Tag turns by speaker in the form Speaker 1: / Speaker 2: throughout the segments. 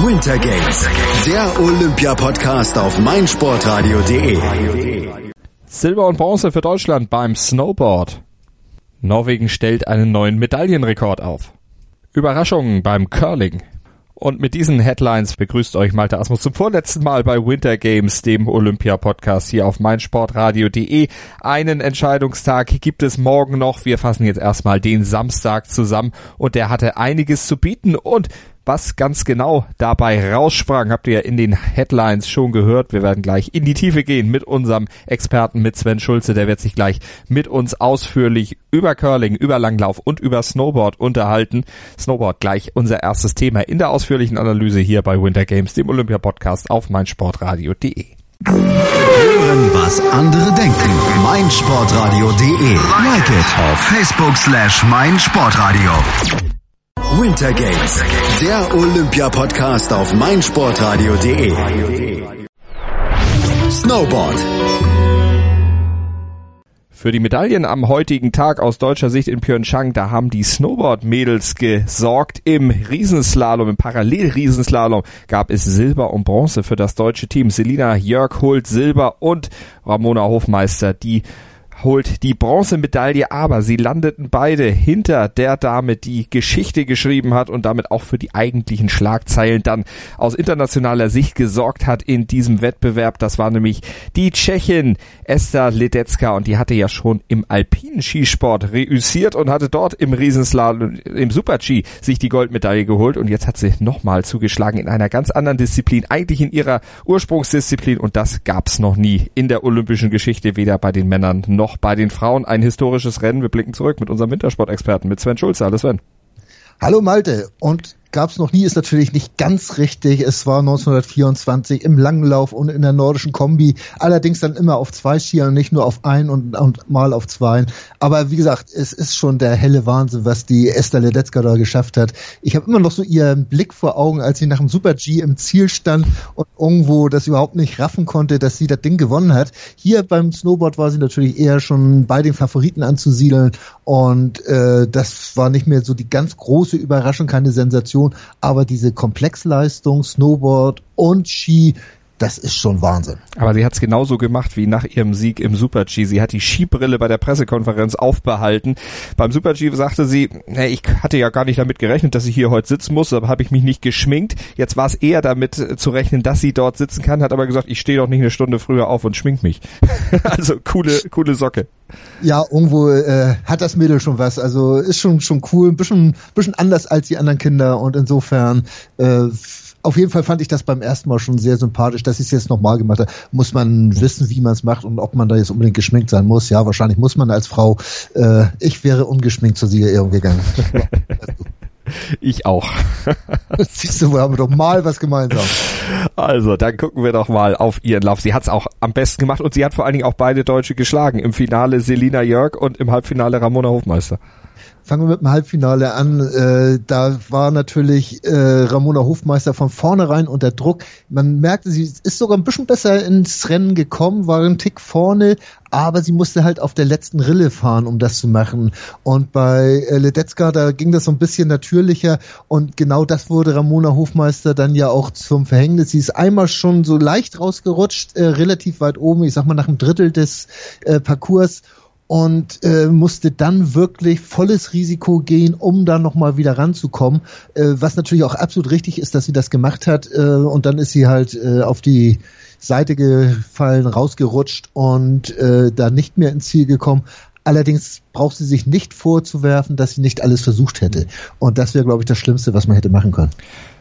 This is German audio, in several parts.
Speaker 1: Winter Games, der Olympia-Podcast auf meinsportradio.de.
Speaker 2: Silber und Bronze für Deutschland beim Snowboard. Norwegen stellt einen neuen Medaillenrekord auf. Überraschungen beim Curling. Und mit diesen Headlines begrüßt euch Malte Asmus zum vorletzten Mal bei Winter Games, dem Olympia-Podcast hier auf meinsportradio.de. Einen Entscheidungstag gibt es morgen noch. Wir fassen jetzt erstmal den Samstag zusammen und der hatte einiges zu bieten und was ganz genau dabei raussprang, habt ihr in den Headlines schon gehört. Wir werden gleich in die Tiefe gehen mit unserem Experten, mit Sven Schulze. Der wird sich gleich mit uns ausführlich über Curling, über Langlauf und über Snowboard unterhalten. Snowboard gleich unser erstes Thema in der ausführlichen Analyse hier bei Winter Games, dem Olympia-Podcast auf meinsportradio.de.
Speaker 1: Hören, was andere denken. meinsportradio.de. Like it auf Facebook slash meinsportradio. Winter Games, der Olympia-Podcast auf meinsportradio.de. Snowboard.
Speaker 2: Für die Medaillen am heutigen Tag aus deutscher Sicht in Pyeongchang, da haben die Snowboard-Mädels gesorgt. Im Riesenslalom, im Parallel-Riesenslalom gab es Silber und Bronze für das deutsche Team. Selina Jörg holt Silber und Ramona Hofmeister, die holt die Bronzemedaille, aber sie landeten beide hinter der Dame, die Geschichte geschrieben hat und damit auch für die eigentlichen Schlagzeilen dann aus internationaler Sicht gesorgt hat in diesem Wettbewerb. Das war nämlich die Tschechin Esther Ledecka und die hatte ja schon im alpinen Skisport reüssiert und hatte dort im Riesenslalom, im Super-G sich die Goldmedaille geholt und jetzt hat sie nochmal zugeschlagen in einer ganz anderen Disziplin, eigentlich in ihrer Ursprungsdisziplin und das gab's noch nie in der olympischen Geschichte, weder bei den Männern noch noch bei den Frauen ein historisches Rennen. Wir blicken zurück mit unserem Wintersportexperten, mit Sven Schulze. Hallo Sven.
Speaker 3: Hallo Malte und gab es noch nie, ist natürlich nicht ganz richtig. Es war 1924 im Langlauf und in der nordischen Kombi, allerdings dann immer auf zwei Skiern, nicht nur auf ein und, und mal auf zwei. Aber wie gesagt, es ist schon der helle Wahnsinn, was die Esther Ledetzka da geschafft hat. Ich habe immer noch so ihren Blick vor Augen, als sie nach dem Super G im Ziel stand und irgendwo das überhaupt nicht raffen konnte, dass sie das Ding gewonnen hat. Hier beim Snowboard war sie natürlich eher schon bei den Favoriten anzusiedeln und äh, das war nicht mehr so die ganz große Überraschung, keine Sensation Kombination, aber diese Komplexleistung, Snowboard und Ski, das ist schon Wahnsinn.
Speaker 2: Aber sie hat es genauso gemacht wie nach ihrem Sieg im Super-G. Sie hat die Skibrille bei der Pressekonferenz aufbehalten. Beim Super-G sagte sie, hey, ich hatte ja gar nicht damit gerechnet, dass ich hier heute sitzen muss, aber habe ich mich nicht geschminkt. Jetzt war es eher damit äh, zu rechnen, dass sie dort sitzen kann, hat aber gesagt, ich stehe doch nicht eine Stunde früher auf und schmink mich. also coole, coole Socke.
Speaker 3: Ja, irgendwo äh, hat das Mädel schon was. Also ist schon schon cool, ein bisschen, bisschen anders als die anderen Kinder und insofern äh, auf jeden Fall fand ich das beim ersten Mal schon sehr sympathisch, dass ich es jetzt nochmal gemacht habe. Muss man wissen, wie man es macht und ob man da jetzt unbedingt geschminkt sein muss. Ja, wahrscheinlich muss man als Frau. Äh, ich wäre ungeschminkt zur Siegerehrung gegangen.
Speaker 2: Ich auch.
Speaker 3: Siehst du, wir haben doch mal was gemeinsam.
Speaker 2: Also, dann gucken wir doch mal auf ihren Lauf. Sie hat es auch am besten gemacht und sie hat vor allen Dingen auch beide Deutsche geschlagen. Im Finale Selina Jörg und im Halbfinale Ramona Hofmeister.
Speaker 3: Fangen wir mit dem Halbfinale an. Äh, da war natürlich äh, Ramona Hofmeister von vornherein unter Druck. Man merkte, sie ist sogar ein bisschen besser ins Rennen gekommen, war ein Tick vorne, aber sie musste halt auf der letzten Rille fahren, um das zu machen. Und bei äh, Ledetzka, da ging das so ein bisschen natürlicher und genau das wurde Ramona Hofmeister dann ja auch zum Verhängnis. Sie ist einmal schon so leicht rausgerutscht, äh, relativ weit oben, ich sag mal nach einem Drittel des äh, Parcours und äh, musste dann wirklich volles Risiko gehen, um da nochmal wieder ranzukommen. Äh, was natürlich auch absolut richtig ist, dass sie das gemacht hat. Äh, und dann ist sie halt äh, auf die Seite gefallen, rausgerutscht und äh, da nicht mehr ins Ziel gekommen. Allerdings braucht sie sich nicht vorzuwerfen, dass sie nicht alles versucht hätte. Und das wäre, glaube ich, das Schlimmste, was man hätte machen können.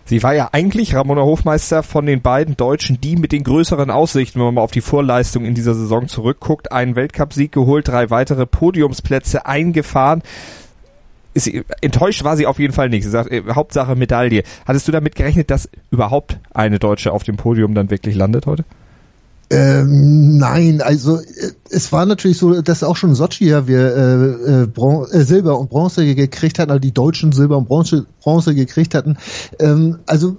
Speaker 2: Sie war ja eigentlich Ramona Hofmeister von den beiden Deutschen, die mit den größeren Aussichten, wenn man mal auf die Vorleistung in dieser Saison zurückguckt, einen Weltcupsieg geholt, drei weitere Podiumsplätze eingefahren. Sie, enttäuscht war sie auf jeden Fall nicht. Sie sagt, äh, Hauptsache Medaille. Hattest du damit gerechnet, dass überhaupt eine Deutsche auf dem Podium dann wirklich landet heute?
Speaker 3: Ähm, nein, also äh, es war natürlich so, dass auch schon Sochi ja wir äh, äh, Bron äh, Silber und Bronze gekriegt hatten, also die Deutschen Silber und Bronze, Bronze gekriegt hatten. Ähm, also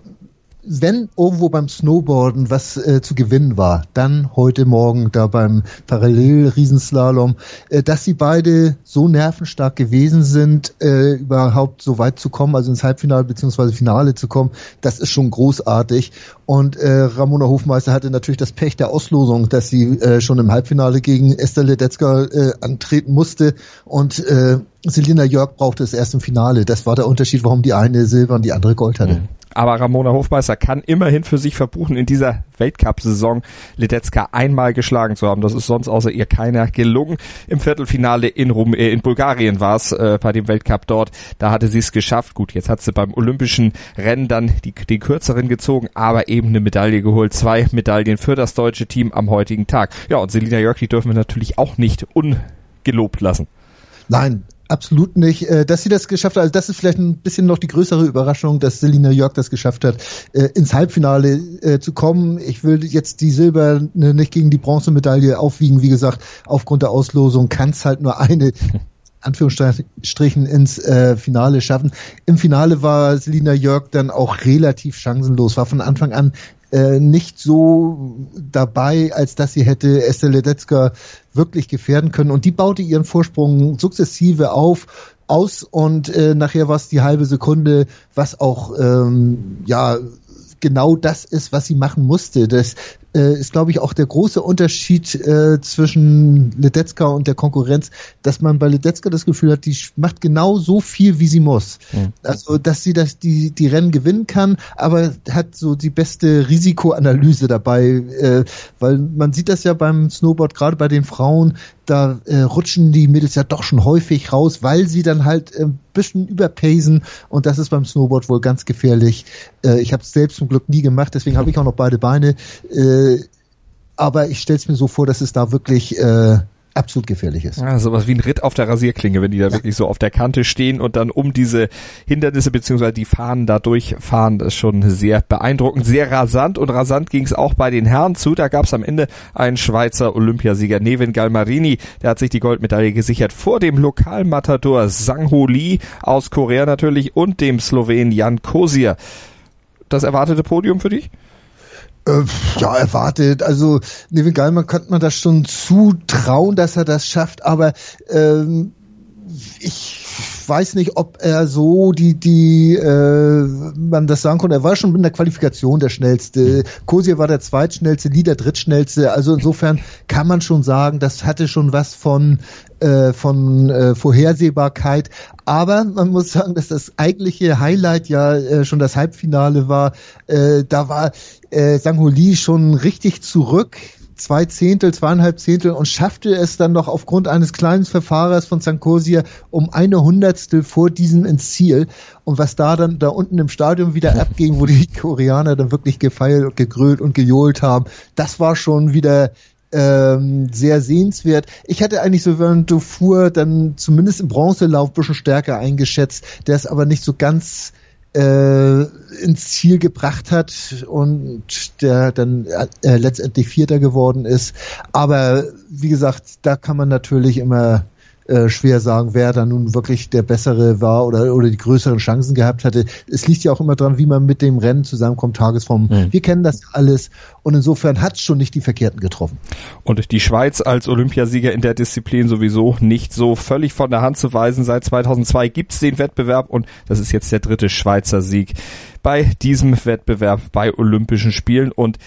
Speaker 3: wenn irgendwo beim Snowboarden was äh, zu gewinnen war, dann heute Morgen da beim Parallel-Riesenslalom, äh, dass sie beide so nervenstark gewesen sind, äh, überhaupt so weit zu kommen, also ins Halbfinale beziehungsweise Finale zu kommen, das ist schon großartig. Und äh, Ramona Hofmeister hatte natürlich das Pech der Auslosung, dass sie äh, schon im Halbfinale gegen Esther Ledetzka äh, antreten musste und äh, Selina Jörg brauchte es erst im Finale. Das war der Unterschied, warum die eine Silber und die andere Gold hatte. Mhm.
Speaker 2: Aber Ramona Hofmeister kann immerhin für sich verbuchen, in dieser Weltcup-Saison Ledetzka einmal geschlagen zu haben. Das ist sonst außer ihr keiner gelungen. Im Viertelfinale in, Rum äh, in Bulgarien war es äh, bei dem Weltcup dort. Da hatte sie es geschafft. Gut, jetzt hat sie beim olympischen Rennen dann die, den kürzeren gezogen, aber eben eine Medaille geholt. Zwei Medaillen für das deutsche Team am heutigen Tag. Ja, und Selina Jörg, die dürfen wir natürlich auch nicht ungelobt lassen.
Speaker 3: Nein, Absolut nicht. Äh, dass sie das geschafft hat, also das ist vielleicht ein bisschen noch die größere Überraschung, dass Selina Jörg das geschafft hat, äh, ins Halbfinale äh, zu kommen. Ich will jetzt die Silber nicht gegen die Bronzemedaille aufwiegen. Wie gesagt, aufgrund der Auslosung kann es halt nur eine Anführungsstrichen ins äh, Finale schaffen. Im Finale war Selina Jörg dann auch relativ chancenlos, war von Anfang an äh, nicht so dabei, als dass sie hätte Estelle Ledetzka wirklich gefährden können. Und die baute ihren Vorsprung sukzessive auf, aus und äh, nachher war es die halbe Sekunde, was auch ähm, ja genau das ist, was sie machen musste. Das äh, ist, glaube ich, auch der große Unterschied äh, zwischen Ledetzka und der Konkurrenz, dass man bei Ledetzka das Gefühl hat, die macht genau so viel, wie sie muss. Mhm. Also, dass sie das, die, die Rennen gewinnen kann, aber hat so die beste Risikoanalyse dabei, äh, weil man sieht das ja beim Snowboard, gerade bei den Frauen, da äh, rutschen die Mädels ja doch schon häufig raus, weil sie dann halt ein äh, bisschen überpacen und das ist beim Snowboard wohl ganz gefährlich. Äh, ich habe es selbst zum Glück nie gemacht, deswegen habe ich auch noch beide Beine. Äh, aber ich stelle es mir so vor, dass es da wirklich äh, absolut gefährlich ist.
Speaker 2: Ja, sowas wie ein Ritt auf der Rasierklinge, wenn die da ja. wirklich so auf der Kante stehen und dann um diese Hindernisse beziehungsweise die Fahnen da durchfahren, das ist schon sehr beeindruckend, sehr rasant und rasant ging es auch bei den Herren zu. Da gab es am Ende einen Schweizer Olympiasieger, Nevin Galmarini, der hat sich die Goldmedaille gesichert vor dem Lokalmatador Sang-Ho Lee aus Korea natürlich und dem Slowen Jan Kosier. Das erwartete Podium für dich?
Speaker 3: Äh, ja, erwartet. Also Nevin Gallmann könnte man das schon zutrauen, dass er das schafft, aber ähm, ich weiß nicht, ob er so die, die, äh, man das sagen konnte. Er war schon in der Qualifikation der schnellste. Kosier war der zweitschnellste, Lee der drittschnellste. Also insofern kann man schon sagen, das hatte schon was von, äh, von äh, Vorhersehbarkeit. Aber man muss sagen, dass das eigentliche Highlight ja äh, schon das Halbfinale war. Äh, da war äh, Sangholi schon richtig zurück zwei Zehntel, zweieinhalb Zehntel und schaffte es dann noch aufgrund eines kleinen Verfahrers von Sankosia um eine Hundertstel vor diesem ins Ziel. Und was da dann da unten im Stadion wieder abging, wo die Koreaner dann wirklich gefeilt und gegrölt und gejohlt haben, das war schon wieder ähm, sehr sehenswert. Ich hatte eigentlich so während Dufour dann zumindest im Bronzelauf ein bisschen stärker eingeschätzt, der ist aber nicht so ganz äh, ins Ziel gebracht hat und der dann äh, letztendlich Vierter geworden ist. Aber wie gesagt, da kann man natürlich immer äh, schwer sagen, wer da nun wirklich der bessere war oder, oder die größeren Chancen gehabt hatte. Es liegt ja auch immer dran, wie man mit dem Rennen zusammenkommt, Tagesform. Mhm. Wir kennen das alles und insofern hat es schon nicht die Verkehrten getroffen.
Speaker 2: Und die Schweiz als Olympiasieger in der Disziplin sowieso nicht so völlig von der Hand zu weisen. Seit 2002 gibt's den Wettbewerb und das ist jetzt der dritte Schweizer Sieg bei diesem Wettbewerb bei Olympischen Spielen und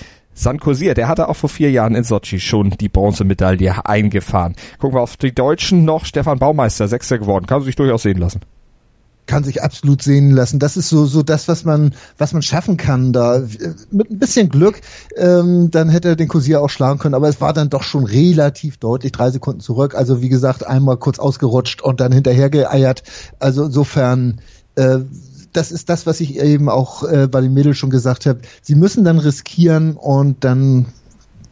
Speaker 2: Sankosier, der hatte auch vor vier Jahren in Sochi schon die Bronzemedaille eingefahren. Gucken wir auf die Deutschen noch. Stefan Baumeister, Sechster geworden. Kann sich durchaus sehen lassen
Speaker 3: kann sich absolut sehen lassen. Das ist so so das, was man was man schaffen kann da. Mit ein bisschen Glück, ähm, dann hätte er den Kosier auch schlagen können, aber es war dann doch schon relativ deutlich, drei Sekunden zurück. Also wie gesagt, einmal kurz ausgerutscht und dann hinterher geeiert. Also insofern äh, das ist das, was ich eben auch äh, bei den Mädels schon gesagt habe. Sie müssen dann riskieren und dann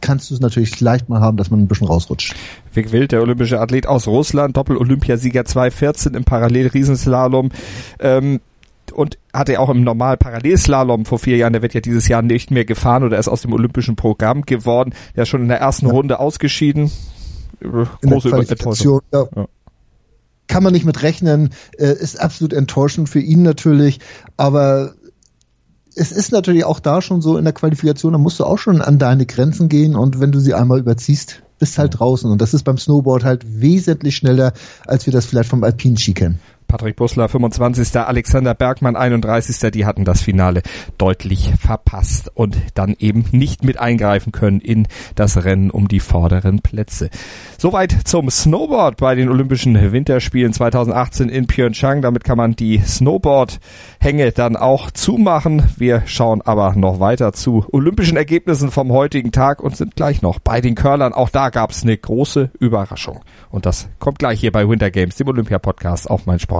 Speaker 3: kannst du es natürlich leicht mal haben, dass man ein bisschen rausrutscht.
Speaker 2: Vic Wild, der olympische Athlet aus Russland, Doppel-Olympiasieger 2014 im Parallel-Riesenslalom. Ähm, und hatte auch im normal Parallelslalom vor vier Jahren, der wird ja dieses Jahr nicht mehr gefahren oder ist aus dem olympischen Programm geworden. Der ist schon in der ersten ja. Runde ausgeschieden.
Speaker 3: Große Enttäuschung. Ja. ja kann man nicht mit rechnen, äh, ist absolut enttäuschend für ihn natürlich, aber es ist natürlich auch da schon so in der Qualifikation, da musst du auch schon an deine Grenzen gehen und wenn du sie einmal überziehst, bist halt draußen. Und das ist beim Snowboard halt wesentlich schneller, als wir das vielleicht vom Alpinen Ski kennen.
Speaker 2: Patrick Busler 25. Alexander Bergmann 31. Die hatten das Finale deutlich verpasst und dann eben nicht mit eingreifen können in das Rennen um die vorderen Plätze. Soweit zum Snowboard bei den Olympischen Winterspielen 2018 in Pyeongchang. Damit kann man die Snowboard-Hänge dann auch zumachen. Wir schauen aber noch weiter zu olympischen Ergebnissen vom heutigen Tag und sind gleich noch bei den Curlern. Auch da gab es eine große Überraschung. Und das kommt gleich hier bei Winter Games, dem Olympia-Podcast auf mein Sport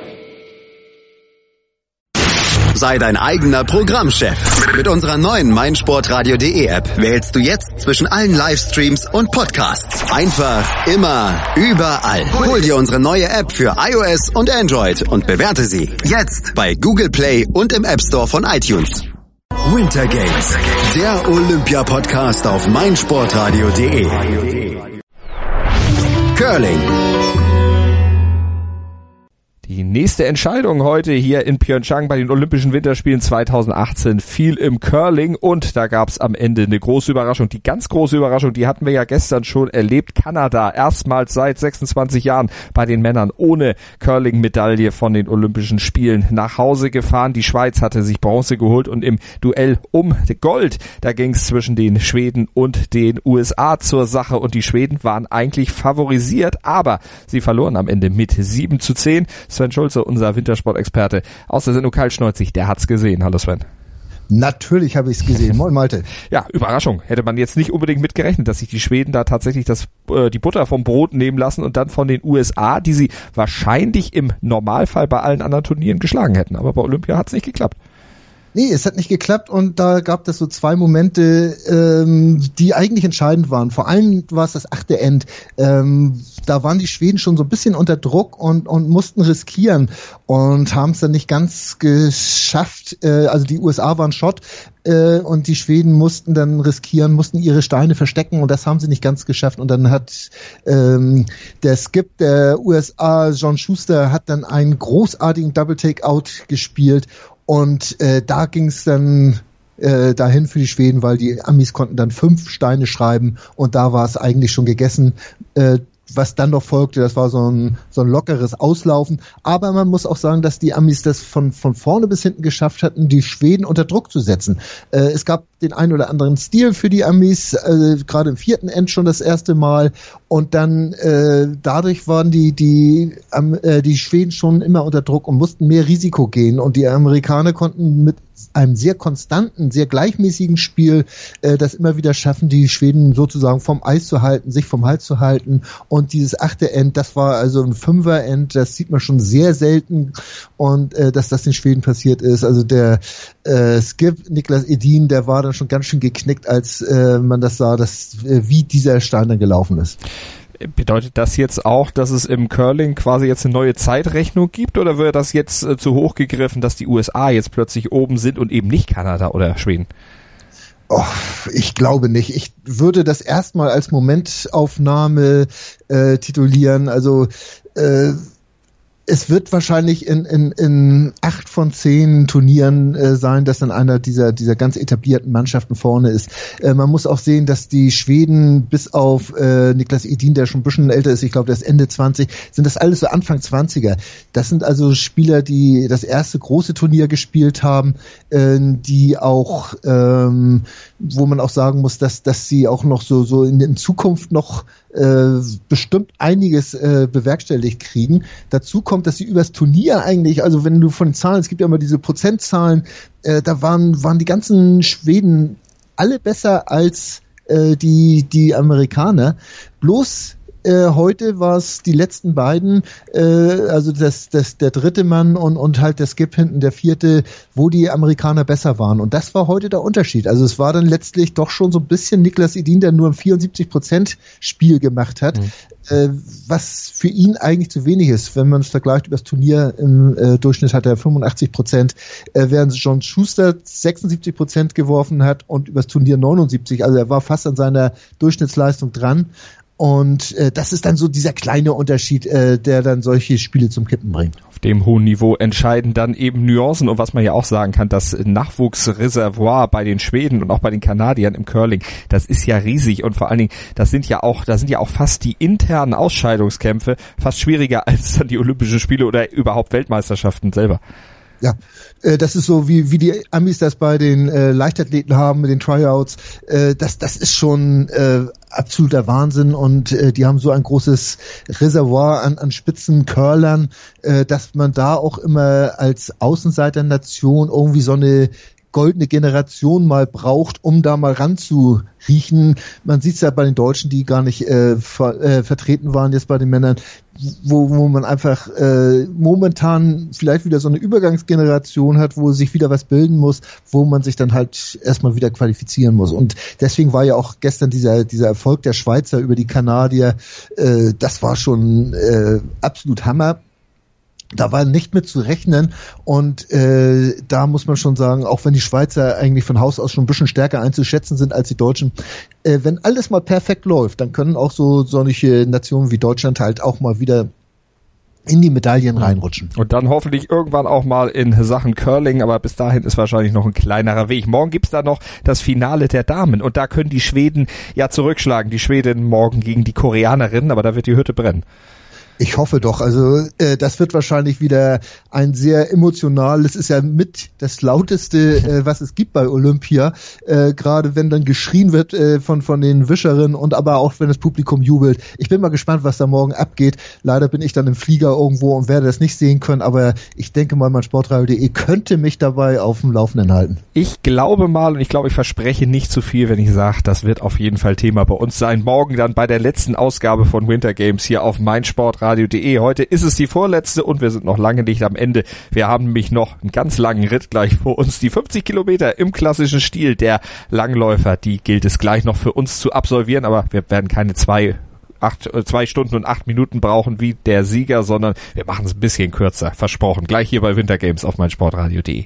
Speaker 1: Sei dein eigener Programmchef. Mit unserer neuen meinsportradio.de App wählst du jetzt zwischen allen Livestreams und Podcasts. Einfach, immer, überall. Hol dir unsere neue App für iOS und Android und bewerte sie jetzt bei Google Play und im App Store von iTunes. Winter Games, der Olympia-Podcast auf meinsportradio.de. Curling.
Speaker 2: Die nächste Entscheidung heute hier in Pyeongchang bei den Olympischen Winterspielen 2018 fiel im Curling und da gab es am Ende eine große Überraschung. Die ganz große Überraschung, die hatten wir ja gestern schon erlebt. Kanada erstmals seit 26 Jahren bei den Männern ohne Curling-Medaille von den Olympischen Spielen nach Hause gefahren. Die Schweiz hatte sich Bronze geholt und im Duell um Gold, da ging es zwischen den Schweden und den USA zur Sache und die Schweden waren eigentlich favorisiert, aber sie verloren am Ende mit 7 zu 10. Sven Schulze, unser Wintersport-Experte aus der Sendung Kaltschneuzig, der hat's gesehen. Hallo Sven.
Speaker 3: Natürlich habe ich es gesehen. Moin Malte.
Speaker 2: Ja, Überraschung. Hätte man jetzt nicht unbedingt mitgerechnet, dass sich die Schweden da tatsächlich das, äh, die Butter vom Brot nehmen lassen und dann von den USA, die sie wahrscheinlich im Normalfall bei allen anderen Turnieren geschlagen hätten. Aber bei Olympia hat's nicht geklappt.
Speaker 3: Nee, es hat nicht geklappt und da gab es so zwei Momente, ähm, die eigentlich entscheidend waren. Vor allem war es das achte End. Ähm, da waren die Schweden schon so ein bisschen unter Druck und, und mussten riskieren und haben es dann nicht ganz geschafft. Äh, also die USA waren Schott äh, und die Schweden mussten dann riskieren, mussten ihre Steine verstecken und das haben sie nicht ganz geschafft. Und dann hat ähm, der Skip der USA, John Schuster, hat dann einen großartigen Double Take-Out gespielt und äh, da ging es dann äh, dahin für die Schweden, weil die Amis konnten dann fünf Steine schreiben und da war es eigentlich schon gegessen. Äh, was dann noch folgte, das war so ein, so ein lockeres Auslaufen. Aber man muss auch sagen, dass die Amis das von, von vorne bis hinten geschafft hatten, die Schweden unter Druck zu setzen. Äh, es gab den einen oder anderen Stil für die Amis, äh, gerade im vierten End schon das erste Mal. Und dann äh, dadurch waren die, die, äh, die Schweden schon immer unter Druck und mussten mehr Risiko gehen. Und die Amerikaner konnten mit einem sehr konstanten, sehr gleichmäßigen Spiel äh, das immer wieder schaffen, die Schweden sozusagen vom Eis zu halten, sich vom Hals zu halten. Und dieses achte End, das war also ein Fünfer-End, das sieht man schon sehr selten. Und äh, dass das den Schweden passiert ist, also der äh, Skip Niklas Edin, der war dann schon ganz schön geknickt, als äh, man das sah, dass äh, wie dieser Stein dann gelaufen ist.
Speaker 2: Bedeutet das jetzt auch, dass es im Curling quasi jetzt eine neue Zeitrechnung gibt oder wird das jetzt äh, zu hoch gegriffen, dass die USA jetzt plötzlich oben sind und eben nicht Kanada oder Schweden?
Speaker 3: Oh, ich glaube nicht. Ich würde das erstmal als Momentaufnahme äh, titulieren. Also äh, es wird wahrscheinlich in, in, in acht von zehn Turnieren äh, sein, dass dann einer dieser, dieser ganz etablierten Mannschaften vorne ist. Äh, man muss auch sehen, dass die Schweden bis auf äh, Niklas Edin, der schon ein bisschen älter ist, ich glaube, der ist Ende 20, sind das alles so Anfang 20er. Das sind also Spieler, die das erste große Turnier gespielt haben, äh, die auch, ähm, wo man auch sagen muss, dass, dass sie auch noch so, so in, in Zukunft noch äh, bestimmt einiges äh, bewerkstelligt kriegen. Dazu kommt, dass sie übers Turnier eigentlich, also wenn du von den Zahlen, es gibt ja immer diese Prozentzahlen, äh, da waren, waren die ganzen Schweden alle besser als äh, die, die Amerikaner. Bloß Äh, heute war es die letzten beiden, äh, also das, das, der dritte Mann und, und halt der Skip hinten, der vierte, wo die Amerikaner besser waren. Und das war heute der Unterschied. Also es war dann letztlich doch schon so ein bisschen Niklas Edin, der nur ein 74 Prozent Spiel gemacht hat, mhm. äh, was für ihn eigentlich zu wenig ist. Wenn man es vergleicht über das Turnier im äh, Durchschnitt hat er 85 Prozent, äh, während John Schuster 76 Prozent geworfen hat und übers Turnier 79. Also er war fast an seiner Durchschnittsleistung dran. Und äh, das ist dann so dieser kleine Unterschied, äh, der dann solche Spiele zum Kippen bringt.
Speaker 2: Auf dem hohen Niveau entscheiden dann eben Nuancen und was man ja auch sagen kann, das Nachwuchsreservoir bei den Schweden und auch bei den Kanadiern im Curling, das ist ja riesig und vor allen Dingen, das sind ja auch, da sind ja auch fast die internen Ausscheidungskämpfe fast schwieriger als dann die Olympischen Spiele oder überhaupt Weltmeisterschaften selber.
Speaker 3: Ja, äh, das ist so wie wie die Amis das bei den äh, Leichtathleten haben mit den Tryouts. Äh, das das ist schon äh, absoluter Wahnsinn und äh, die haben so ein großes Reservoir an, an Spitzencurlern, äh, dass man da auch immer als Außenseiternation irgendwie so eine goldene Generation mal braucht, um da mal ranzuriechen. Man sieht es ja bei den Deutschen, die gar nicht äh, ver, äh, vertreten waren jetzt bei den Männern, wo, wo man einfach äh, momentan vielleicht wieder so eine Übergangsgeneration hat, wo sich wieder was bilden muss, wo man sich dann halt erstmal wieder qualifizieren muss. Und deswegen war ja auch gestern dieser, dieser Erfolg der Schweizer über die Kanadier, äh, das war schon äh, absolut Hammer da war nicht mit zu rechnen und äh, da muss man schon sagen, auch wenn die Schweizer eigentlich von Haus aus schon ein bisschen stärker einzuschätzen sind als die Deutschen, äh, wenn alles mal perfekt läuft, dann können auch so solche Nationen wie Deutschland halt auch mal wieder in die Medaillen reinrutschen.
Speaker 2: Und dann hoffentlich irgendwann auch mal in Sachen Curling, aber bis dahin ist wahrscheinlich noch ein kleinerer Weg. Morgen gibt's da noch das Finale der Damen und da können die Schweden ja zurückschlagen. Die Schweden morgen gegen die Koreanerinnen, aber da wird die Hütte brennen.
Speaker 3: Ich hoffe doch. Also äh, das wird wahrscheinlich wieder ein sehr emotional. Es ist ja mit das lauteste, äh, was es gibt bei Olympia. Äh, Gerade wenn dann geschrien wird äh, von von den Wischerinnen und aber auch wenn das Publikum jubelt. Ich bin mal gespannt, was da morgen abgeht. Leider bin ich dann im Flieger irgendwo und werde das nicht sehen können. Aber ich denke mal, mein Sportradio.de könnte mich dabei auf dem Laufenden halten.
Speaker 2: Ich glaube mal und ich glaube, ich verspreche nicht zu viel, wenn ich sage, das wird auf jeden Fall Thema bei uns sein. Morgen dann bei der letzten Ausgabe von Winter Games hier auf mein Sportradio sportradio.de. Heute ist es die vorletzte und wir sind noch lange nicht am Ende. Wir haben nämlich noch einen ganz langen Ritt gleich vor uns. Die 50 Kilometer im klassischen Stil der Langläufer, die gilt es gleich noch für uns zu absolvieren, aber wir werden keine zwei acht, äh, zwei Stunden und acht Minuten brauchen wie der Sieger, sondern wir machen es ein bisschen kürzer. Versprochen. Gleich hier bei Wintergames auf meinsportradio.de.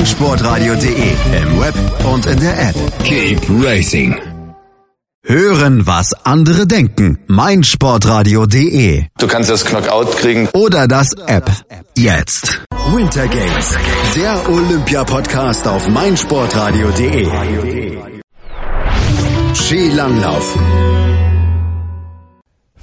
Speaker 1: meinsportradio.de im Web und in der App. Keep Racing. Hören, was andere denken. meinsportradio.de.
Speaker 4: Du kannst das Knockout kriegen.
Speaker 1: Oder das App. Jetzt. Winter Games. Der Olympia-Podcast auf meinsportradio.de. Skilanglauf.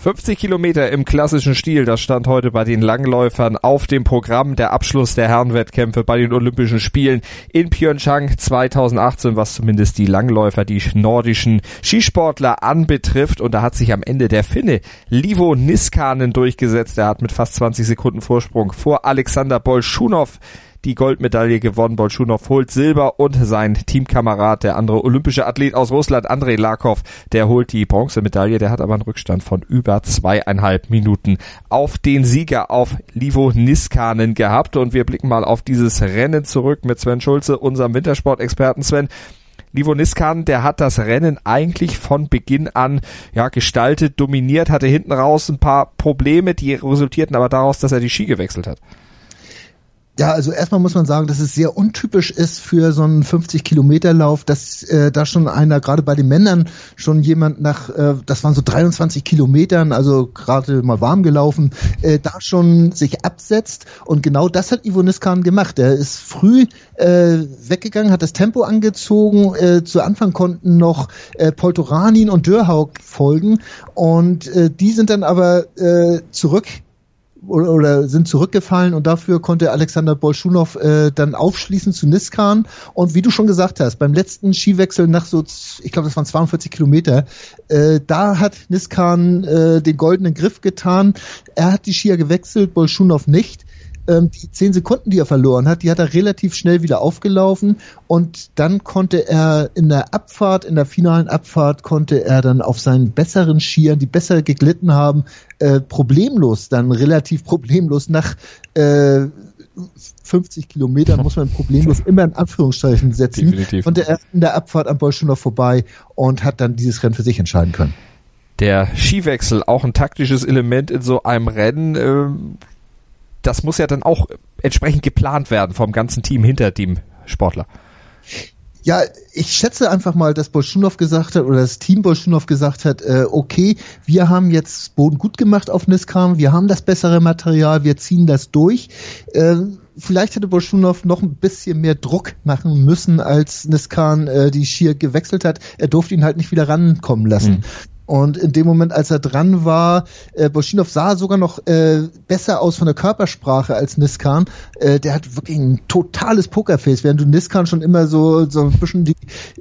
Speaker 2: 50 Kilometer im klassischen Stil, das stand heute bei den Langläufern auf dem Programm. Der Abschluss der Herrenwettkämpfe bei den Olympischen Spielen in Pyeongchang 2018, was zumindest die Langläufer, die nordischen Skisportler anbetrifft. Und da hat sich am Ende der Finne Livo Niskanen durchgesetzt. Er hat mit fast 20 Sekunden Vorsprung vor Alexander Bolschunow die Goldmedaille gewonnen. Bolschunow holt Silber und sein Teamkamerad, der andere olympische Athlet aus Russland, Andrei Lakov, der holt die Bronzemedaille. Der hat aber einen Rückstand von über zweieinhalb Minuten auf den Sieger, auf Livo Niskanen gehabt. Und wir blicken mal auf dieses Rennen zurück mit Sven Schulze, unserem Wintersportexperten Sven. Livo Niskan, der hat das Rennen eigentlich von Beginn an ja gestaltet, dominiert, hatte hinten raus ein paar Probleme, die resultierten aber daraus, dass er die Ski gewechselt hat.
Speaker 3: Ja, also erstmal muss man sagen, dass es sehr untypisch ist für so einen 50-Kilometer-Lauf, dass äh, da schon einer, gerade bei den Männern, schon jemand nach, äh, das waren so 23 Kilometern, also gerade mal warm gelaufen, äh, da schon sich absetzt. Und genau das hat Ivo Niskan gemacht. Er ist früh äh, weggegangen, hat das Tempo angezogen. Äh, zu Anfang konnten noch äh, Poltoranin und Dörhaug folgen. Und äh, die sind dann aber äh, zurück oder, oder sind zurückgefallen und dafür konnte Alexander Bolschunow äh, dann aufschließen zu Niskan. Und wie du schon gesagt hast, beim letzten Skiwechsel nach so, ich glaube, das waren 42 Kilometer, äh, da hat Niskan äh, den goldenen Griff getan. Er hat die Skier gewechselt, Bolschunow nicht ähm, die zehn Sekunden, die er verloren hat, die hat er relativ schnell wieder aufgelaufen und dann konnte er in der Abfahrt, in der finalen Abfahrt, konnte er dann auf seinen besseren Skiern, die besser geglitten haben, äh, problemlos, dann relativ problemlos nach äh, 50 Kilometern muss man problemlos immer in Anführungszeichen setzen. Definitiv. Konnte er in der Abfahrt am Bolschunow vorbei und hat dann dieses Rennen für sich entscheiden können.
Speaker 2: Der Skiwechsel, auch ein taktisches Element in so einem Rennen. Das muss ja dann auch entsprechend geplant werden vom ganzen Team hinter dem Sportler.
Speaker 3: Ja, ich schätze einfach mal, dass Bolschunow gesagt hat oder das Team Bolschunow gesagt hat, äh, okay, wir haben jetzt Boden gut gemacht auf Niskam, wir haben das bessere Material, wir ziehen das durch. Äh, vielleicht hätte Bolschunow noch ein bisschen mehr Druck machen müssen, als Niskan äh, die Skier gewechselt hat. Er durfte ihn halt nicht wieder rankommen lassen. Mhm. Und in dem Moment, als er dran war, äh, Bolschinov sah sogar noch äh, besser aus von der Körpersprache als Niskan. Äh, der hat wirklich ein totales Pokerface, während du Niskan schon immer so, so ein bisschen die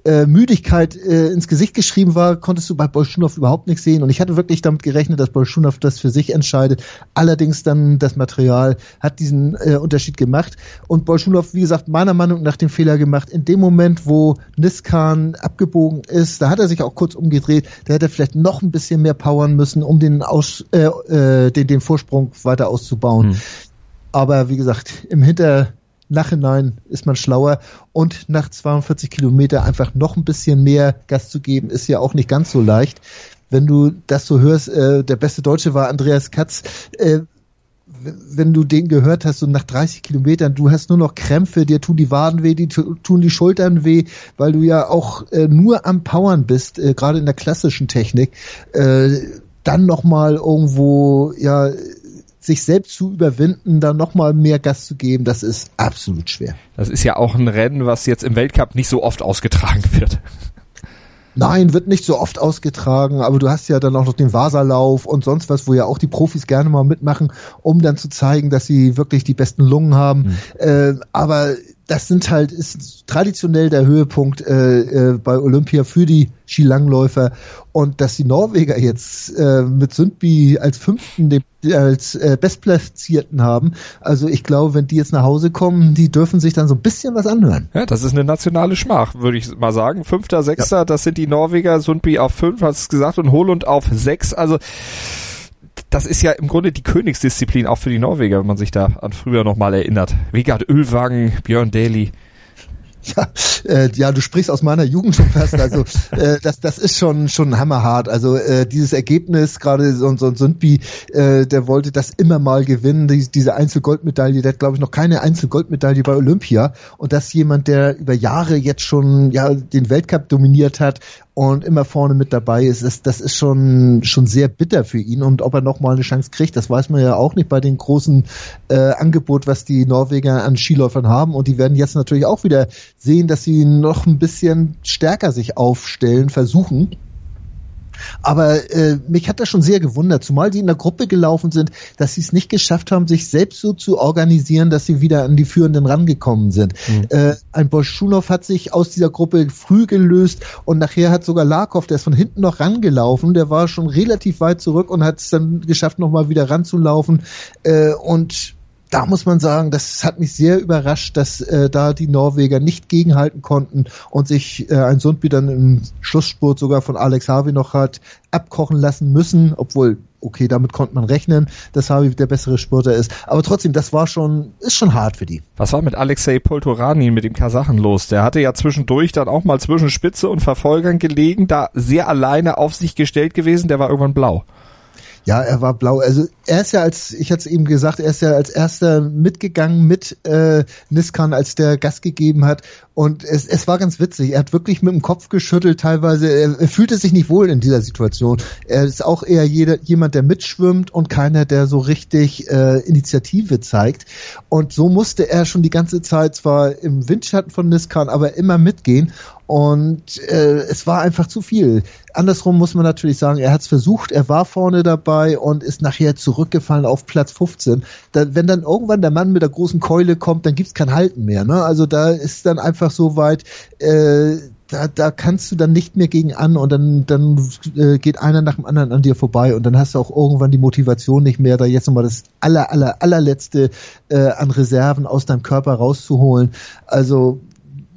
Speaker 3: äh, Müdigkeit äh, ins Gesicht geschrieben war, konntest du bei Bolschunov überhaupt nichts sehen. Und ich hatte wirklich damit gerechnet, dass Bolschunov das für sich entscheidet. Allerdings dann das Material hat diesen äh, Unterschied gemacht. Und Bolschunov, wie gesagt, meiner Meinung nach den Fehler gemacht. In dem Moment, wo Niskan abgebogen ist, da hat er sich auch kurz umgedreht, da hätte er vielleicht noch ein bisschen mehr powern müssen, um den, Aus, äh, äh, den, den Vorsprung weiter auszubauen. Hm. Aber wie gesagt, im Hinter Nachhinein ist man schlauer und nach 42 Kilometer einfach noch ein bisschen mehr Gas zu geben, ist ja auch nicht ganz so leicht. Wenn du das so hörst, äh, der beste Deutsche war Andreas Katz, äh, wenn du den gehört hast, so nach 30 Kilometern, du hast nur noch Krämpfe, dir tun die Waden weh, die tun die Schultern weh, weil du ja auch äh, nur am Powern bist, äh, gerade in der klassischen Technik. Äh, dann nochmal irgendwo, ja, sich selbst zu überwinden, dann nochmal mehr Gas zu geben, das ist absolut schwer.
Speaker 2: Das ist ja auch ein Rennen, was jetzt im Weltcup nicht so oft ausgetragen wird.
Speaker 3: Nein, wird nicht so oft ausgetragen, aber du hast ja dann auch noch den Wasserlauf und sonst was, wo ja auch die Profis gerne mal mitmachen, um dann zu zeigen, dass sie wirklich die besten Lungen haben. Mhm. Äh, aber das sind halt, ist traditionell der Höhepunkt äh, äh, bei Olympia für die Skilangläufer. Und dass die Norweger jetzt äh, mit Sundby als Fünften, als äh, Bestplatzierten haben, also ich glaube, wenn die jetzt nach Hause kommen, die dürfen sich dann so ein bisschen was anhören.
Speaker 2: Ja, das ist eine nationale Schmach, würde ich mal sagen. Fünfter, Sechster, ja. das sind die Norweger, Sundby auf fünf, hast du gesagt, und Holund auf sechs. Also das ist ja im Grunde die Königsdisziplin auch für die Norweger, wenn man sich da an früher nochmal erinnert. Vegard Ölwagen, Björn Daly.
Speaker 3: Ja, äh, ja, du sprichst aus meiner Jugend schon fast. Also äh, das, das ist schon schon hammerhart. Also äh, dieses Ergebnis, gerade so, so ein Sundby, äh, der wollte das immer mal gewinnen. Die, diese Einzelgoldmedaille, der hat glaube ich noch keine Einzelgoldmedaille bei Olympia. Und das jemand, der über Jahre jetzt schon ja den Weltcup dominiert hat und immer vorne mit dabei ist, das, das ist schon schon sehr bitter für ihn. Und ob er noch mal eine Chance kriegt, das weiß man ja auch nicht bei den großen äh, Angebot, was die Norweger an Skiläufern haben. Und die werden jetzt natürlich auch wieder sehen, dass sie noch ein bisschen stärker sich aufstellen, versuchen aber äh, mich hat das schon sehr gewundert, zumal die in der Gruppe gelaufen sind, dass sie es nicht geschafft haben, sich selbst so zu organisieren, dass sie wieder an die Führenden rangekommen sind. Mhm. Äh, ein Bolschunow hat sich aus dieser Gruppe früh gelöst und nachher hat sogar Larkov, der ist von hinten noch rangelaufen, der war schon relativ weit zurück und hat es dann geschafft, nochmal wieder ranzulaufen. Äh, und da muss man sagen, das hat mich sehr überrascht, dass äh, da die Norweger nicht gegenhalten konnten und sich äh, ein Sundby dann im Schlussspurt sogar von Alex Harvey noch hat abkochen lassen müssen, obwohl okay, damit konnte man rechnen, dass Harvey der bessere Spurter ist. Aber trotzdem, das war schon, ist schon hart für die.
Speaker 2: Was war mit Alexei Poltorani, mit dem Kasachen los? Der hatte ja zwischendurch dann auch mal zwischen Spitze und Verfolgern gelegen, da sehr alleine auf sich gestellt gewesen, der war irgendwann blau.
Speaker 3: Ja, er war blau. Also er ist ja als, ich hatte es eben gesagt, er ist ja als erster mitgegangen mit äh, Niskan, als der Gas gegeben hat. Und es, es war ganz witzig. Er hat wirklich mit dem Kopf geschüttelt teilweise. Er, er fühlte sich nicht wohl in dieser Situation. Er ist auch eher jeder, jemand, der mitschwimmt und keiner, der so richtig äh, Initiative zeigt. Und so musste er schon die ganze Zeit zwar im Windschatten von Niskan, aber immer mitgehen. Und äh, es war einfach zu viel. Andersrum muss man natürlich sagen, er hat es versucht, er war vorne dabei und ist nachher zurückgefallen auf Platz 15. Da, wenn dann irgendwann der Mann mit der großen Keule kommt, dann gibt's kein Halten mehr. Ne? Also da ist dann einfach so weit, äh, da, da kannst du dann nicht mehr gegen an und dann, dann äh, geht einer nach dem anderen an dir vorbei und dann hast du auch irgendwann die Motivation nicht mehr, da jetzt nochmal das aller, aller, allerletzte äh, an Reserven aus deinem Körper rauszuholen. Also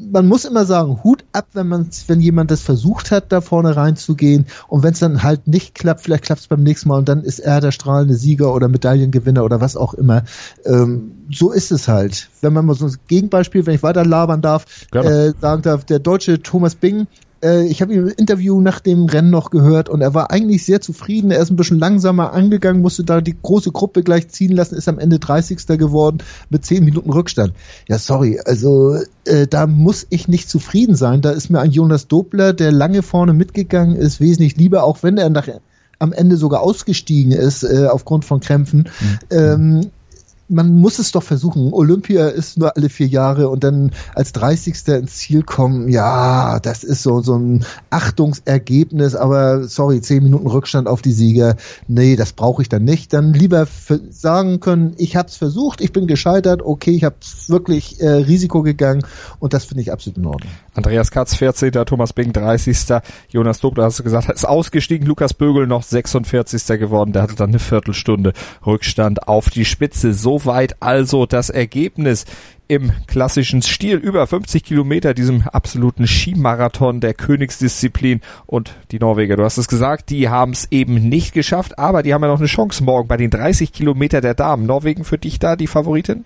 Speaker 3: man muss immer sagen, Hut ab, wenn man, wenn jemand das versucht hat, da vorne reinzugehen und wenn es dann halt nicht klappt, vielleicht klappt es beim nächsten Mal und dann ist er der strahlende Sieger oder Medaillengewinner oder was auch immer. Ähm, so ist es halt. Wenn man mal so ein Gegenbeispiel, wenn ich weiter labern darf, äh, sagen darf, der deutsche Thomas Bing äh, ich habe ihn im Interview nach dem Rennen noch gehört und er war eigentlich sehr zufrieden. Er ist ein bisschen langsamer angegangen, musste da die große Gruppe gleich ziehen lassen, ist am Ende 30. geworden mit 10 Minuten Rückstand. Ja, sorry, also äh, da muss ich nicht zufrieden sein. Da ist mir ein Jonas Dobler, der lange vorne mitgegangen ist, wesentlich lieber, auch wenn er nach am Ende sogar ausgestiegen ist äh, aufgrund von Krämpfen. Mhm. Ähm, man muss es doch versuchen. Olympia ist nur alle vier Jahre und dann als 30. ins Ziel kommen, ja, das ist so, so ein Achtungsergebnis, aber sorry, zehn Minuten Rückstand auf die Sieger, nee, das brauche ich dann nicht. Dann lieber sagen können, ich habe es versucht, ich bin gescheitert, okay, ich habe wirklich äh, Risiko gegangen und das finde ich absolut in Ordnung.
Speaker 2: Andreas Katz 14., Thomas Bing 30., Jonas Dobler, hast du gesagt, ist ausgestiegen, Lukas Bögel noch 46. geworden, der hatte dann eine Viertelstunde Rückstand auf die Spitze. Soweit also das Ergebnis im klassischen Stil über 50 Kilometer, diesem absoluten Skimarathon der Königsdisziplin und die Norweger, du hast es gesagt, die haben es eben nicht geschafft, aber die haben ja noch eine Chance morgen bei den 30 Kilometer der Damen. Norwegen für dich da die Favoritin?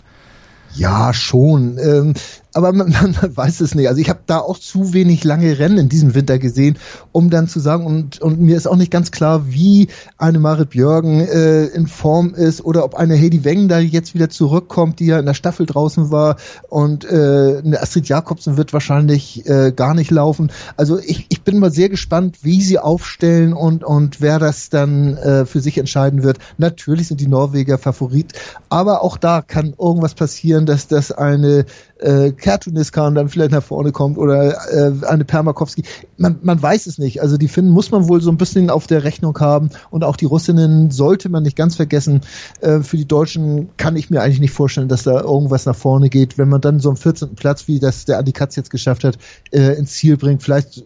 Speaker 3: Ja, schon. Ähm, aber man, man weiß es nicht. Also ich habe da auch zu wenig lange Rennen in diesem Winter gesehen, um dann zu sagen, und, und mir ist auch nicht ganz klar, wie eine Marit Björgen äh, in Form ist oder ob eine Heidi Weng da jetzt wieder zurückkommt, die ja in der Staffel draußen war und äh, eine Astrid Jakobsen wird wahrscheinlich äh, gar nicht laufen. Also ich, ich bin mal sehr gespannt, wie sie aufstellen und, und wer das dann äh, für sich entscheiden wird. Natürlich sind die Norweger Favorit, aber auch da kann irgendwas passieren, dass das eine äh, Kertuniskan dann vielleicht nach vorne kommt oder äh, eine Permakowski. Man, man weiß es nicht. Also die Finnen muss man wohl so ein bisschen auf der Rechnung haben und auch die Russinnen sollte man nicht ganz vergessen. Äh, für die Deutschen kann ich mir eigentlich nicht vorstellen, dass da irgendwas nach vorne geht. Wenn man dann so einen 14. Platz, wie das der Adi Katz jetzt geschafft hat, äh, ins Ziel bringt, vielleicht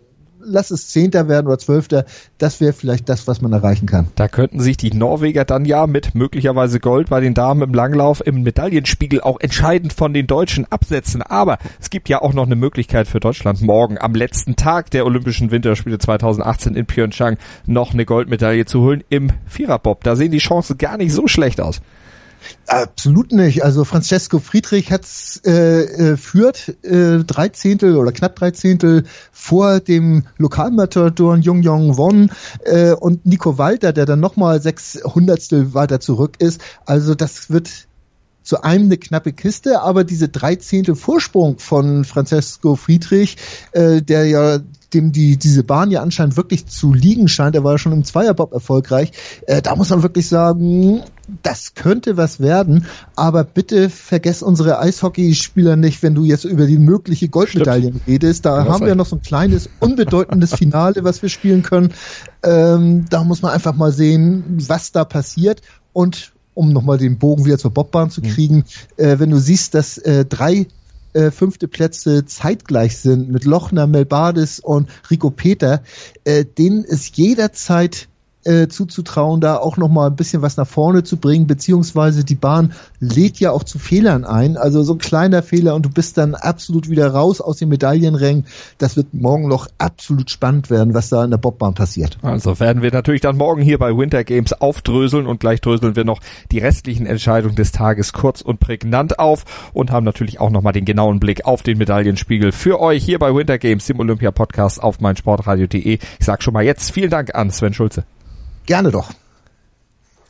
Speaker 3: lass es Zehnter werden oder Zwölfter, das wäre vielleicht das, was man erreichen kann.
Speaker 2: Da könnten sich die Norweger dann ja mit möglicherweise Gold bei den Damen im Langlauf im Medaillenspiegel auch entscheidend von den Deutschen absetzen. Aber es gibt ja auch noch eine Möglichkeit für Deutschland morgen am letzten Tag der Olympischen Winterspiele 2018 in Pyeongchang noch eine Goldmedaille zu holen im Viererbob. Da sehen die Chancen gar nicht so schlecht aus.
Speaker 3: Absolut nicht. Also Francesco Friedrich hat's äh, äh, führt äh, drei Zehntel oder knapp drei Zehntel vor dem Lokalmatador Jung Jong Won äh, und Nico Walter, der dann nochmal sechs Hundertstel weiter zurück ist. Also das wird zu einem eine knappe Kiste, aber diese drei Zehntel Vorsprung von Francesco Friedrich, äh, der ja dem die diese Bahn ja anscheinend wirklich zu liegen scheint, er war ja schon im Zweierbob erfolgreich, äh, da muss man wirklich sagen, das könnte was werden, aber bitte vergess unsere Eishockeyspieler nicht, wenn du jetzt über die mögliche Goldmedaillen Stimmt. redest. Da haben wir noch so ein kleines, unbedeutendes Finale, was wir spielen können. Ähm, da muss man einfach mal sehen, was da passiert und um nochmal den Bogen wieder zur Bobbahn zu mhm. kriegen, mhm. äh, wenn du siehst, dass äh, drei äh, fünfte Plätze zeitgleich sind mit Lochner, Melbades und Rico Peter, äh, denen ist jederzeit äh, zuzutrauen, da auch noch mal ein bisschen was nach vorne zu bringen, beziehungsweise die Bahn lädt ja auch zu Fehlern ein. Also so ein kleiner Fehler und du bist dann absolut wieder raus aus den Medaillenrängen. Das wird morgen noch absolut spannend werden, was da in der Bobbahn passiert.
Speaker 2: Also werden wir natürlich dann morgen hier bei Winter Games aufdröseln und gleich dröseln wir noch die restlichen Entscheidungen des Tages kurz und prägnant auf und haben natürlich auch noch mal den genauen Blick auf den Medaillenspiegel für euch hier bei Winter Games, dem Olympia Podcast auf meinsportradio.de. Ich sag schon mal jetzt vielen Dank an Sven Schulze.
Speaker 3: Gerne doch.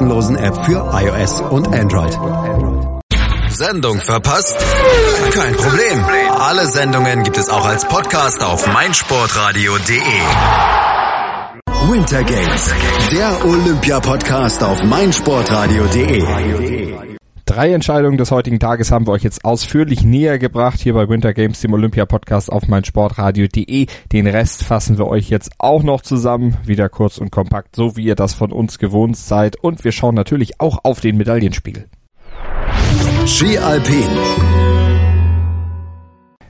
Speaker 1: App für iOS und Android. Sendung verpasst? Kein Problem. Alle Sendungen gibt es auch als Podcast auf meinsportradio.de. Winter Games, der Olympia-Podcast auf meinsportradio.de.
Speaker 2: Drei Entscheidungen des heutigen Tages haben wir euch jetzt ausführlich näher gebracht hier bei Winter Games, dem Olympia-Podcast auf meinsportradio.de. Den Rest fassen wir euch jetzt auch noch zusammen, wieder kurz und kompakt, so wie ihr das von uns gewohnt seid. Und wir schauen natürlich auch auf den Medaillenspiegel.
Speaker 1: Ski Alpin.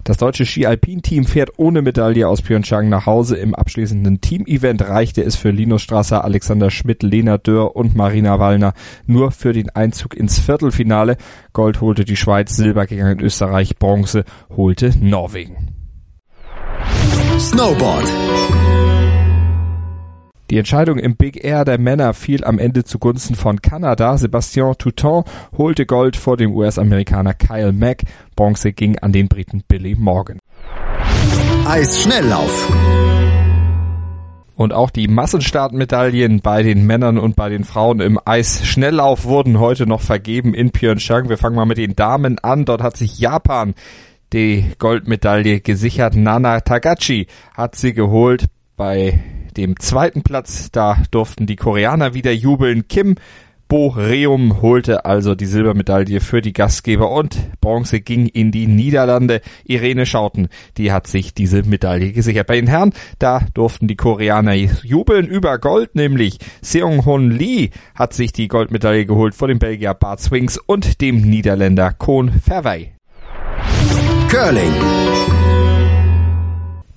Speaker 2: Das deutsche Ski-Alpin-Team fährt ohne Medaille aus Pyeongchang nach Hause. Im abschließenden Team-Event reichte es für Linus Strasser, Alexander Schmidt, Lena Dörr und Marina Wallner nur für den Einzug ins Viertelfinale. Gold holte die Schweiz, Silber gegen Österreich, Bronze holte Norwegen.
Speaker 1: Snowboard.
Speaker 2: Die Entscheidung im Big Air der Männer fiel am Ende zugunsten von Kanada. Sebastian Touton holte Gold vor dem US-Amerikaner Kyle Mack. Bronze ging an den Briten Billy Morgan.
Speaker 1: Eisschnelllauf.
Speaker 2: Und auch die Massenstartmedaillen bei den Männern und bei den Frauen im Eisschnelllauf wurden heute noch vergeben in Pyeongchang. Wir fangen mal mit den Damen an. Dort hat sich Japan die Goldmedaille gesichert. Nana Tagachi hat sie geholt bei dem zweiten Platz. Da durften die Koreaner wieder jubeln. Kim Boreum holte also die Silbermedaille für die Gastgeber und Bronze ging in die Niederlande. Irene Schauten, die hat sich diese Medaille gesichert. Bei den Herren, da durften die Koreaner jubeln über Gold, nämlich Seong-Hoon Lee hat sich die Goldmedaille geholt vor dem Belgier Bart Swings und dem Niederländer Kohn Verwey.
Speaker 1: Curling.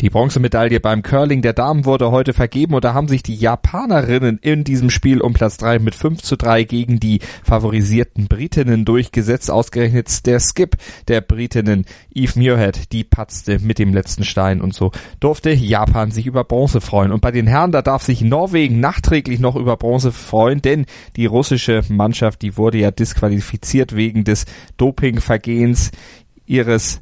Speaker 2: Die Bronzemedaille beim Curling der Damen wurde heute vergeben und da haben sich die Japanerinnen in diesem Spiel um Platz 3 mit 5 zu 3 gegen die favorisierten Britinnen durchgesetzt. Ausgerechnet der Skip der Britinnen Eve Muirhead, die patzte mit dem letzten Stein und so durfte Japan sich über Bronze freuen. Und bei den Herren, da darf sich Norwegen nachträglich noch über Bronze freuen, denn die russische Mannschaft, die wurde ja disqualifiziert wegen des Dopingvergehens ihres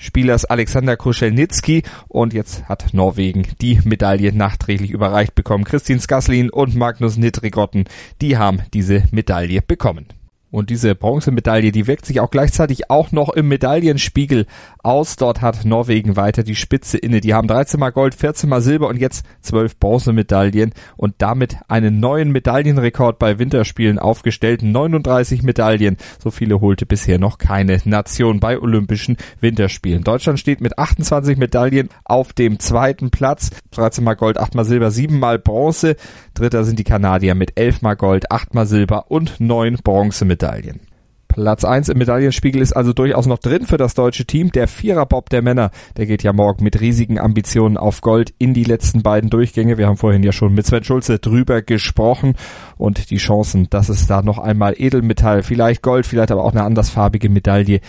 Speaker 2: Spielers Alexander Koschelnitzki und jetzt hat Norwegen die Medaille nachträglich überreicht bekommen. Christine Skaslin und Magnus Nittrigotten, die haben diese Medaille bekommen. Und diese Bronzemedaille, die wirkt sich auch gleichzeitig auch noch im Medaillenspiegel aus. Dort hat Norwegen weiter die Spitze inne. Die haben 13 mal Gold, 14 mal Silber und jetzt 12 Bronzemedaillen und damit einen neuen Medaillenrekord bei Winterspielen aufgestellt. 39 Medaillen. So viele holte bisher noch keine Nation bei Olympischen Winterspielen. Deutschland steht mit 28 Medaillen auf dem zweiten Platz. 13 mal Gold, 8 mal Silber, 7 mal Bronze. Dritter sind die Kanadier mit 11 mal Gold, 8 mal Silber und 9 Bronzemedaillen. Medaillen. Platz 1 im Medaillenspiegel ist also durchaus noch drin für das deutsche Team. Der Viererbob der Männer, der geht ja morgen mit riesigen Ambitionen auf Gold in die letzten beiden Durchgänge. Wir haben vorhin ja schon mit Sven Schulze drüber gesprochen und die Chancen, dass es da noch einmal Edelmetall, vielleicht Gold, vielleicht aber auch eine andersfarbige Medaille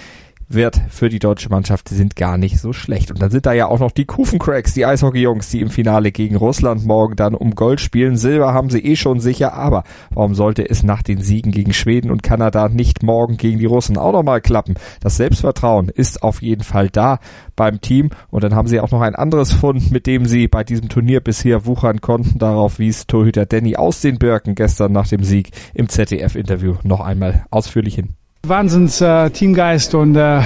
Speaker 2: wird für die deutsche Mannschaft sind gar nicht so schlecht. Und dann sind da ja auch noch die Kufencracks, die Eishockey-Jungs, die im Finale gegen Russland morgen dann um Gold spielen. Silber haben sie eh schon sicher, aber warum sollte es nach den Siegen gegen Schweden und Kanada nicht morgen gegen die Russen auch nochmal klappen? Das Selbstvertrauen ist auf jeden Fall da beim Team und dann haben sie auch noch ein anderes Fund, mit dem sie bei diesem Turnier bisher wuchern konnten. Darauf wies Torhüter Danny aus den Birken gestern nach dem Sieg im ZDF-Interview noch einmal ausführlich hin.
Speaker 4: Wahnsinns äh, Teamgeist und äh,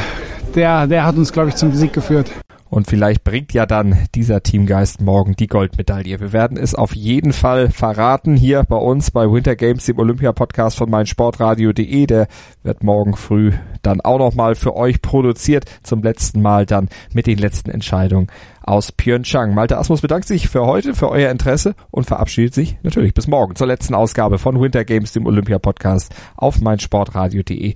Speaker 4: der, der hat uns, glaube ich, zum Sieg geführt.
Speaker 2: Und vielleicht bringt ja dann dieser Teamgeist morgen die Goldmedaille. Wir werden es auf jeden Fall verraten hier bei uns bei Winter Games, dem Olympia-Podcast von meinsportradio.de. Der wird morgen früh dann auch nochmal für euch produziert. Zum letzten Mal dann mit den letzten Entscheidungen aus Pyeongchang. Malte Asmus bedankt sich für heute, für euer Interesse und verabschiedet sich natürlich bis morgen zur letzten Ausgabe von Winter Games, dem Olympia-Podcast auf meinsportradio.de.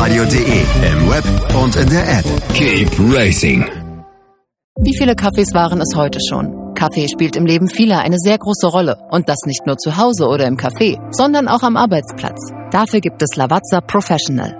Speaker 1: meinsportradio.de im Web und in der App. Keep racing.
Speaker 5: Wie viele Kaffees waren es heute schon? Kaffee spielt im Leben vieler eine sehr große Rolle. Und das nicht nur zu Hause oder im Café, sondern auch am Arbeitsplatz. Dafür gibt es Lavazza Professional.